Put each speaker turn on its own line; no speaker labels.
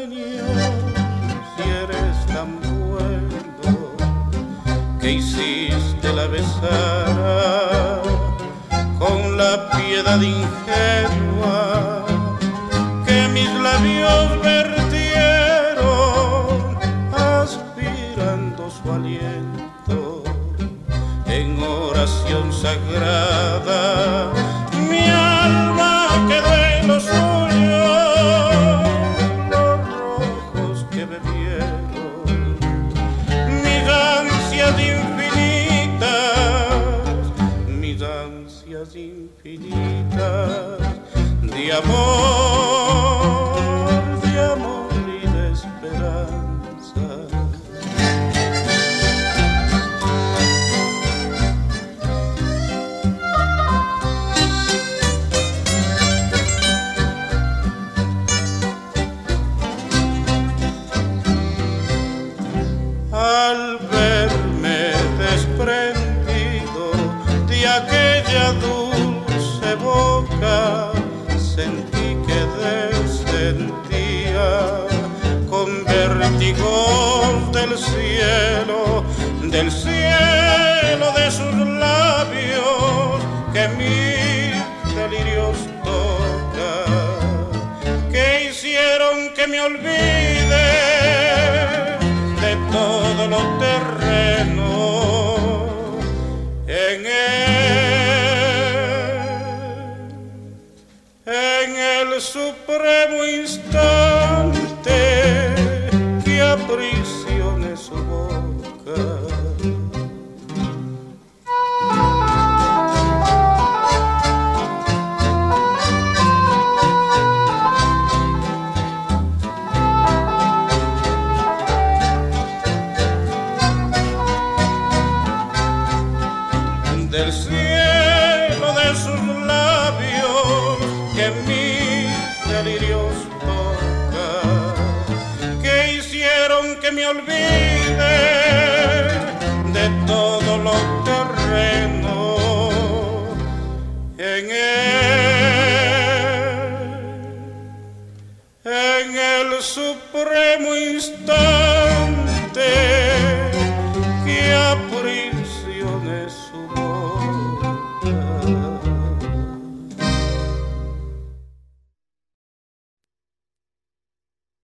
Si eres tan bueno que hiciste la besar con la piedad ingenua que mis labios vertieron aspirando su aliento en oración sagrada. Ansias infinitas de amor de amor y de esperanza. Al verme desprendido de aquella dulce boca, sentí que descendía con vértigo del cielo, del cielo de sus labios que mis delirios tocan, que hicieron que me olvide supremo instante que aprisione su boca. del cielo me olvide de todo lo terreno en él, en el supremo instante